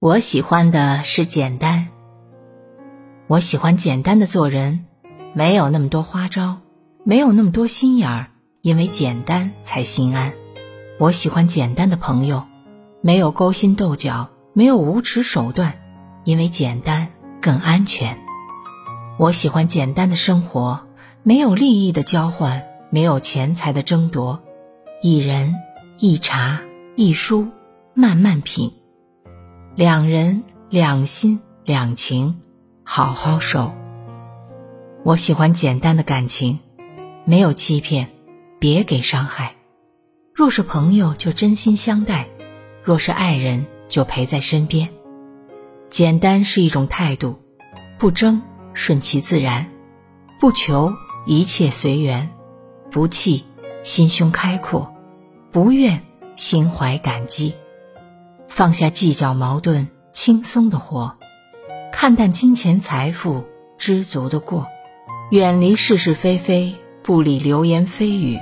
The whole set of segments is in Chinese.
我喜欢的是简单。我喜欢简单的做人，没有那么多花招，没有那么多心眼儿，因为简单才心安。我喜欢简单的朋友，没有勾心斗角，没有无耻手段，因为简单更安全。我喜欢简单的生活，没有利益的交换，没有钱财的争夺，一人一茶一书，慢慢品。两人两心两情，好好守。我喜欢简单的感情，没有欺骗，别给伤害。若是朋友，就真心相待；若是爱人，就陪在身边。简单是一种态度，不争，顺其自然；不求，一切随缘；不气，心胸开阔；不怨，心怀感激。放下计较矛盾，轻松的活；看淡金钱财富，知足的过；远离是是非非，不理流言蜚语。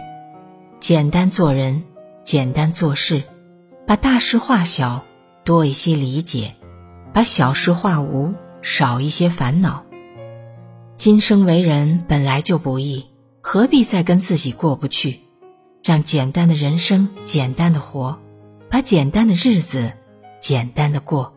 简单做人，简单做事，把大事化小，多一些理解；把小事化无，少一些烦恼。今生为人本来就不易，何必再跟自己过不去？让简单的人生简单的活，把简单的日子。简单的过。